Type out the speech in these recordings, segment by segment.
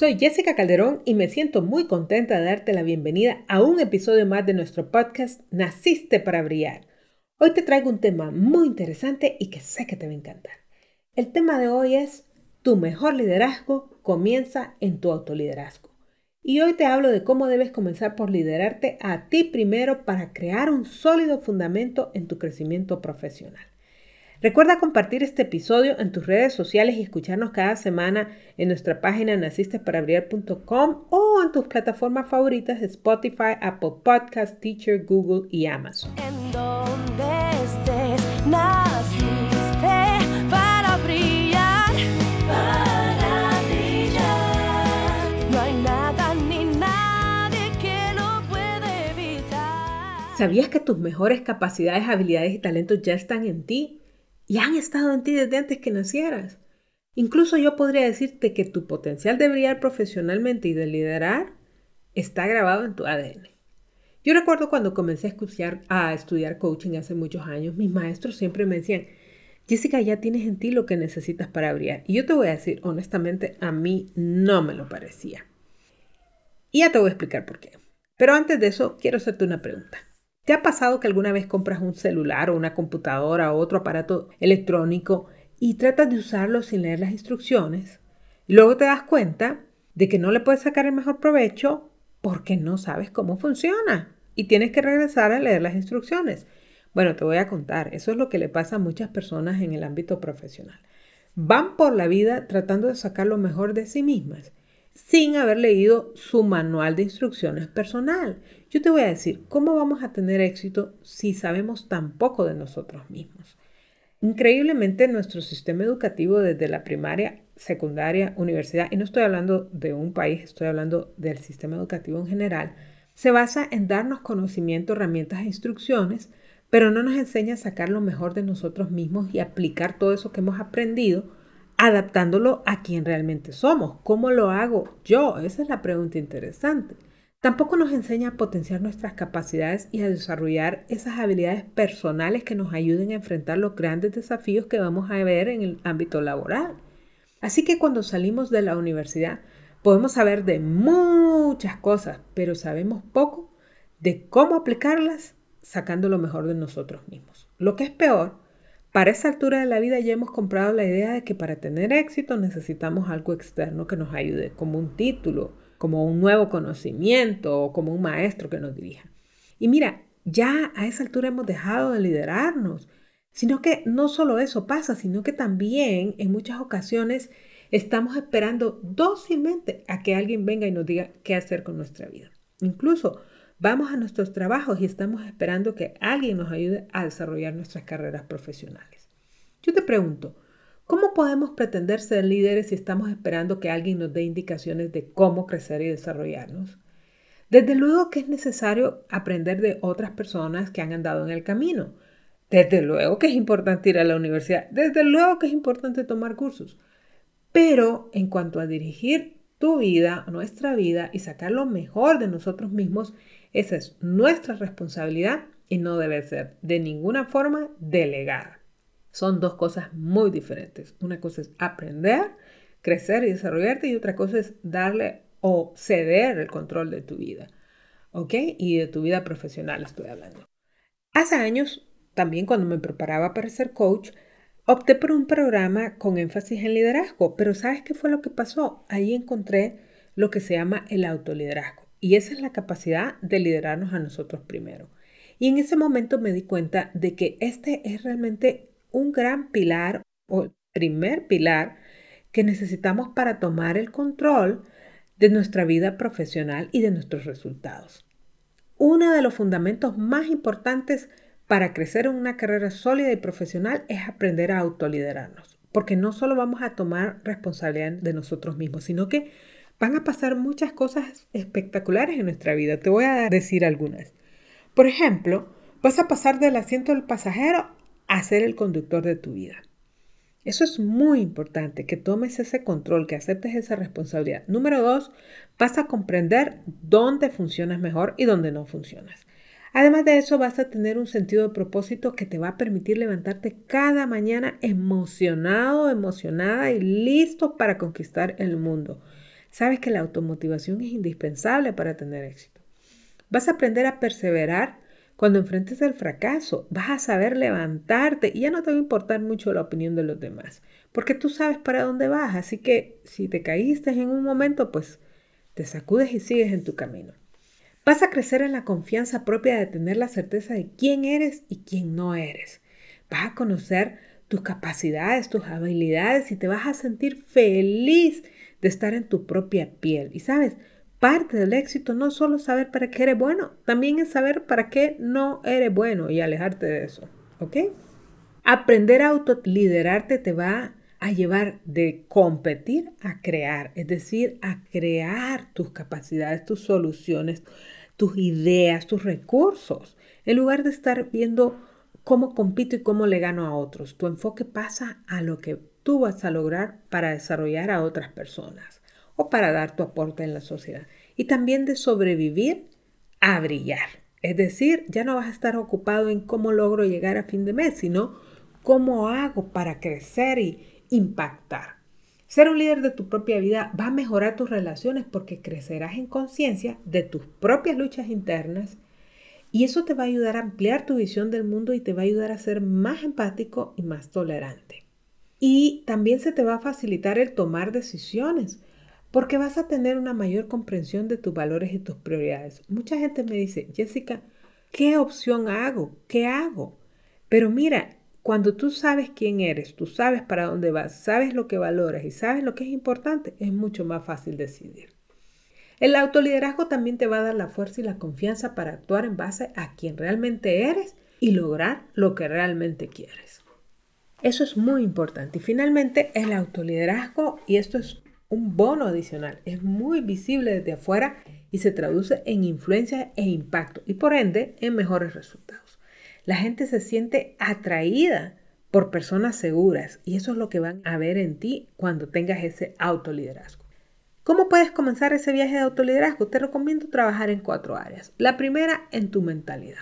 Soy Jessica Calderón y me siento muy contenta de darte la bienvenida a un episodio más de nuestro podcast Naciste para Brillar. Hoy te traigo un tema muy interesante y que sé que te va a encantar. El tema de hoy es Tu mejor liderazgo comienza en tu autoliderazgo. Y hoy te hablo de cómo debes comenzar por liderarte a ti primero para crear un sólido fundamento en tu crecimiento profesional. Recuerda compartir este episodio en tus redes sociales y escucharnos cada semana en nuestra página nacistesparabrillar.com o en tus plataformas favoritas de Spotify, Apple Podcasts, Teacher, Google y Amazon. En donde estés, naciste para brillar, para brillar. No hay nada ni nadie que lo puede evitar. ¿Sabías que tus mejores capacidades, habilidades y talentos ya están en ti y han estado en ti desde antes que nacieras? Incluso yo podría decirte que tu potencial de brillar profesionalmente y de liderar está grabado en tu ADN. Yo recuerdo cuando comencé a estudiar, coaching hace muchos años, mis maestros siempre me decían, Jessica, ya tienes en ti lo que necesitas para brillar. Y yo te voy a decir, honestamente, a mí no me lo parecía. Y ya te voy a explicar por qué. Pero antes de eso, quiero hacerte una pregunta. ¿Te ha pasado que alguna vez compras un celular o una computadora o otro aparato electrónico y tratas de usarlo sin leer las instrucciones? Luego te das cuenta de que no le puedes sacar el mejor provecho porque no sabes cómo funciona y tienes que regresar a leer las instrucciones. Bueno, te voy a contar, eso es lo que le pasa a muchas personas en el ámbito profesional. Van por la vida tratando de sacar lo mejor de sí mismas sin haber leído su manual de instrucciones personal. Yo te voy a decir, ¿cómo vamos a tener éxito si sabemos tan poco de nosotros mismos? Increíblemente, nuestro sistema educativo desde la primaria, secundaria, universidad, y no estoy hablando de un país, estoy hablando del sistema educativo en general, se basa en darnos conocimiento, herramientas e instrucciones, pero no nos enseña a sacar lo mejor de nosotros mismos y aplicar todo eso que hemos aprendido, adaptándolo a quien realmente somos. ¿Cómo lo hago yo? Esa es la pregunta interesante. Tampoco nos enseña a potenciar nuestras capacidades y a desarrollar esas habilidades personales que nos ayuden a enfrentar los grandes desafíos que vamos a ver en el ámbito laboral. Así que cuando salimos de la universidad podemos saber de muchas cosas, pero sabemos poco de cómo aplicarlas sacando lo mejor de nosotros mismos. Lo que es peor, para esa altura de la vida ya hemos comprado la idea de que para tener éxito necesitamos algo externo que nos ayude, como un título, como un nuevo conocimiento o como un maestro que nos dirija. Y mira, ya a esa altura hemos dejado de liderarnos, sino que no solo eso pasa, sino que también en muchas ocasiones estamos esperando dócilmente a que alguien venga y nos diga qué hacer con nuestra vida. Incluso vamos a nuestros trabajos y estamos esperando que alguien nos ayude a desarrollar nuestras carreras profesionales. Yo te pregunto, ¿Cómo podemos pretender ser líderes si estamos esperando que alguien nos dé indicaciones de cómo crecer y desarrollarnos? Desde luego que es necesario aprender de otras personas que han andado en el camino. Desde luego que es importante ir a la universidad. Desde luego que es importante tomar cursos. Pero en cuanto a dirigir tu vida, nuestra vida y sacar lo mejor de nosotros mismos, esa es nuestra responsabilidad y no debe ser de ninguna forma delegada. Son dos cosas muy diferentes. Una cosa es aprender, crecer y desarrollarte y otra cosa es darle o ceder el control de tu vida. ¿Ok? Y de tu vida profesional estoy hablando. Hace años, también cuando me preparaba para ser coach, opté por un programa con énfasis en liderazgo, pero ¿sabes qué fue lo que pasó? Ahí encontré lo que se llama el autoliderazgo y esa es la capacidad de liderarnos a nosotros primero. Y en ese momento me di cuenta de que este es realmente un gran pilar o primer pilar que necesitamos para tomar el control de nuestra vida profesional y de nuestros resultados. Uno de los fundamentos más importantes para crecer en una carrera sólida y profesional es aprender a autoliderarnos, porque no solo vamos a tomar responsabilidad de nosotros mismos, sino que van a pasar muchas cosas espectaculares en nuestra vida. Te voy a decir algunas. Por ejemplo, vas a pasar del asiento del pasajero a ser el conductor de tu vida. Eso es muy importante, que tomes ese control, que aceptes esa responsabilidad. Número dos, vas a comprender dónde funcionas mejor y dónde no funcionas. Además de eso, vas a tener un sentido de propósito que te va a permitir levantarte cada mañana emocionado, emocionada y listo para conquistar el mundo. Sabes que la automotivación es indispensable para tener éxito. Vas a aprender a perseverar cuando enfrentes el fracaso. Vas a saber levantarte y ya no te va a importar mucho la opinión de los demás, porque tú sabes para dónde vas. Así que si te caíste en un momento, pues te sacudes y sigues en tu camino. Vas a crecer en la confianza propia de tener la certeza de quién eres y quién no eres. Vas a conocer tus capacidades, tus habilidades y te vas a sentir feliz de estar en tu propia piel. Y sabes, parte del éxito no solo saber para qué eres bueno, también es saber para qué no eres bueno y alejarte de eso. ¿Ok? Aprender a autoliderarte te va a llevar de competir a crear, es decir, a crear tus capacidades, tus soluciones, tus ideas, tus recursos, en lugar de estar viendo cómo compito y cómo le gano a otros. Tu enfoque pasa a lo que tú vas a lograr para desarrollar a otras personas o para dar tu aporte en la sociedad. Y también de sobrevivir a brillar. Es decir, ya no vas a estar ocupado en cómo logro llegar a fin de mes, sino cómo hago para crecer y impactar. Ser un líder de tu propia vida va a mejorar tus relaciones porque crecerás en conciencia de tus propias luchas internas y eso te va a ayudar a ampliar tu visión del mundo y te va a ayudar a ser más empático y más tolerante. Y también se te va a facilitar el tomar decisiones, porque vas a tener una mayor comprensión de tus valores y tus prioridades. Mucha gente me dice, Jessica, ¿qué opción hago? ¿Qué hago? Pero mira, cuando tú sabes quién eres, tú sabes para dónde vas, sabes lo que valoras y sabes lo que es importante, es mucho más fácil decidir. El autoliderazgo también te va a dar la fuerza y la confianza para actuar en base a quien realmente eres y lograr lo que realmente quieres. Eso es muy importante. Y finalmente, el autoliderazgo, y esto es un bono adicional, es muy visible desde afuera y se traduce en influencia e impacto y por ende en mejores resultados. La gente se siente atraída por personas seguras y eso es lo que van a ver en ti cuando tengas ese autoliderazgo. ¿Cómo puedes comenzar ese viaje de autoliderazgo? Te recomiendo trabajar en cuatro áreas. La primera, en tu mentalidad.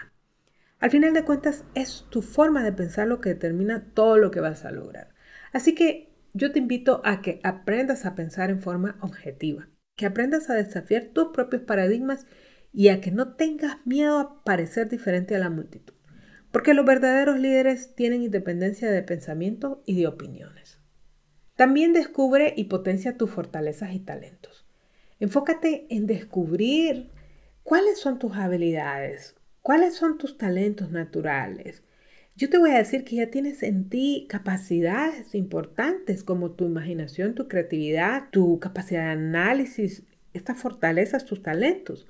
Al final de cuentas, es tu forma de pensar lo que determina todo lo que vas a lograr. Así que yo te invito a que aprendas a pensar en forma objetiva, que aprendas a desafiar tus propios paradigmas y a que no tengas miedo a parecer diferente a la multitud, porque los verdaderos líderes tienen independencia de pensamiento y de opiniones. También descubre y potencia tus fortalezas y talentos. Enfócate en descubrir cuáles son tus habilidades, ¿Cuáles son tus talentos naturales? Yo te voy a decir que ya tienes en ti capacidades importantes como tu imaginación, tu creatividad, tu capacidad de análisis, estas fortalezas, tus talentos.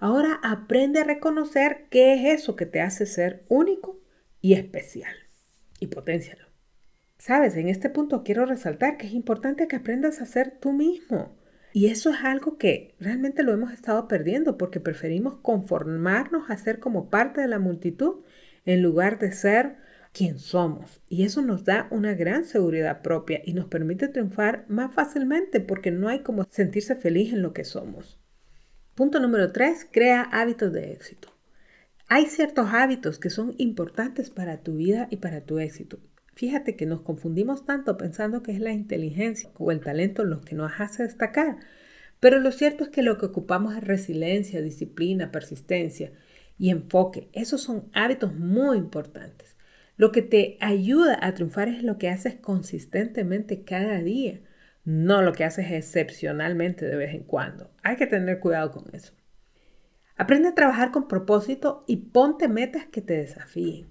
Ahora aprende a reconocer qué es eso que te hace ser único y especial y potencialo. Sabes, en este punto quiero resaltar que es importante que aprendas a ser tú mismo. Y eso es algo que realmente lo hemos estado perdiendo porque preferimos conformarnos a ser como parte de la multitud en lugar de ser quien somos. Y eso nos da una gran seguridad propia y nos permite triunfar más fácilmente porque no hay como sentirse feliz en lo que somos. Punto número 3. Crea hábitos de éxito. Hay ciertos hábitos que son importantes para tu vida y para tu éxito. Fíjate que nos confundimos tanto pensando que es la inteligencia o el talento lo que nos hace destacar. Pero lo cierto es que lo que ocupamos es resiliencia, disciplina, persistencia y enfoque. Esos son hábitos muy importantes. Lo que te ayuda a triunfar es lo que haces consistentemente cada día, no lo que haces excepcionalmente de vez en cuando. Hay que tener cuidado con eso. Aprende a trabajar con propósito y ponte metas que te desafíen.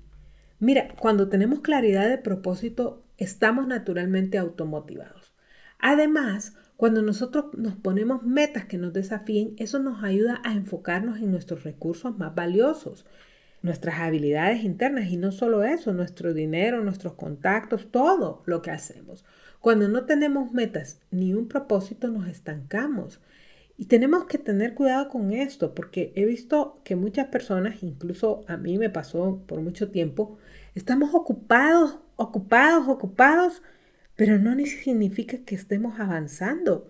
Mira, cuando tenemos claridad de propósito, estamos naturalmente automotivados. Además, cuando nosotros nos ponemos metas que nos desafíen, eso nos ayuda a enfocarnos en nuestros recursos más valiosos. nuestras habilidades internas y no solo eso, nuestro dinero, nuestros contactos, todo lo que hacemos. Cuando no tenemos metas ni un propósito, nos estancamos. Y tenemos que tener cuidado con esto, porque he visto que muchas personas, incluso a mí me pasó por mucho tiempo, estamos ocupados, ocupados, ocupados, pero no significa que estemos avanzando.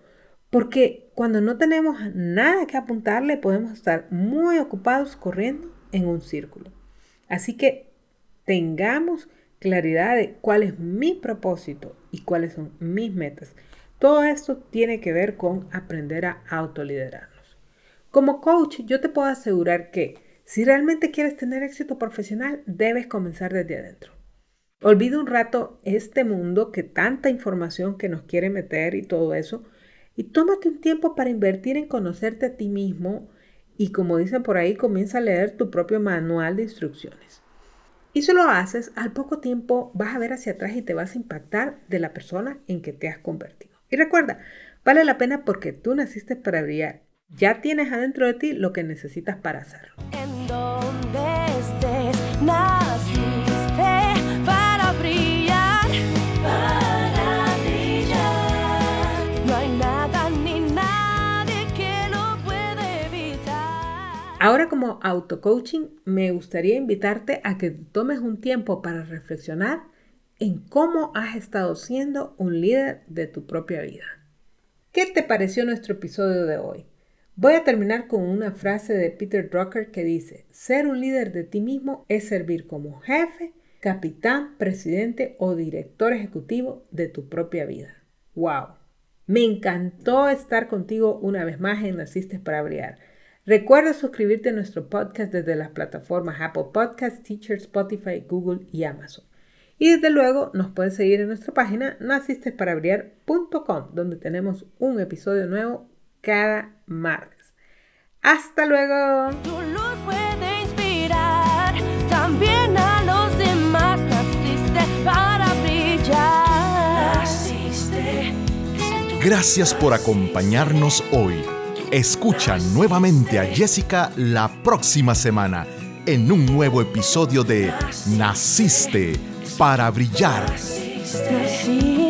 Porque cuando no tenemos nada que apuntarle, podemos estar muy ocupados corriendo en un círculo. Así que tengamos claridad de cuál es mi propósito y cuáles son mis metas. Todo esto tiene que ver con aprender a autoliderarnos. Como coach, yo te puedo asegurar que si realmente quieres tener éxito profesional, debes comenzar desde adentro. Olvida un rato este mundo que tanta información que nos quiere meter y todo eso y tómate un tiempo para invertir en conocerte a ti mismo y como dicen por ahí, comienza a leer tu propio manual de instrucciones. Y si lo haces, al poco tiempo vas a ver hacia atrás y te vas a impactar de la persona en que te has convertido. Y recuerda, vale la pena porque tú naciste para brillar. Ya tienes adentro de ti lo que necesitas para hacerlo. En donde estés, naciste para brillar, para brillar. No hay nada ni nadie que lo puede evitar. Ahora como auto-coaching, me gustaría invitarte a que tomes un tiempo para reflexionar en cómo has estado siendo un líder de tu propia vida. ¿Qué te pareció nuestro episodio de hoy? Voy a terminar con una frase de Peter Drucker que dice, ser un líder de ti mismo es servir como jefe, capitán, presidente o director ejecutivo de tu propia vida. ¡Wow! Me encantó estar contigo una vez más en Naciste para Brillar. Recuerda suscribirte a nuestro podcast desde las plataformas Apple Podcasts, Teacher, Spotify, Google y Amazon. Y desde luego nos puedes seguir en nuestra página nacistesparabrillar.com, donde tenemos un episodio nuevo cada martes. ¡Hasta luego! Tu luz puede inspirar también a los demás. Naciste para brillar. Naciste. Gracias por acompañarnos hoy. Escucha nuevamente a Jessica la próxima semana en un nuevo episodio de Naciste para brillar. Naciste.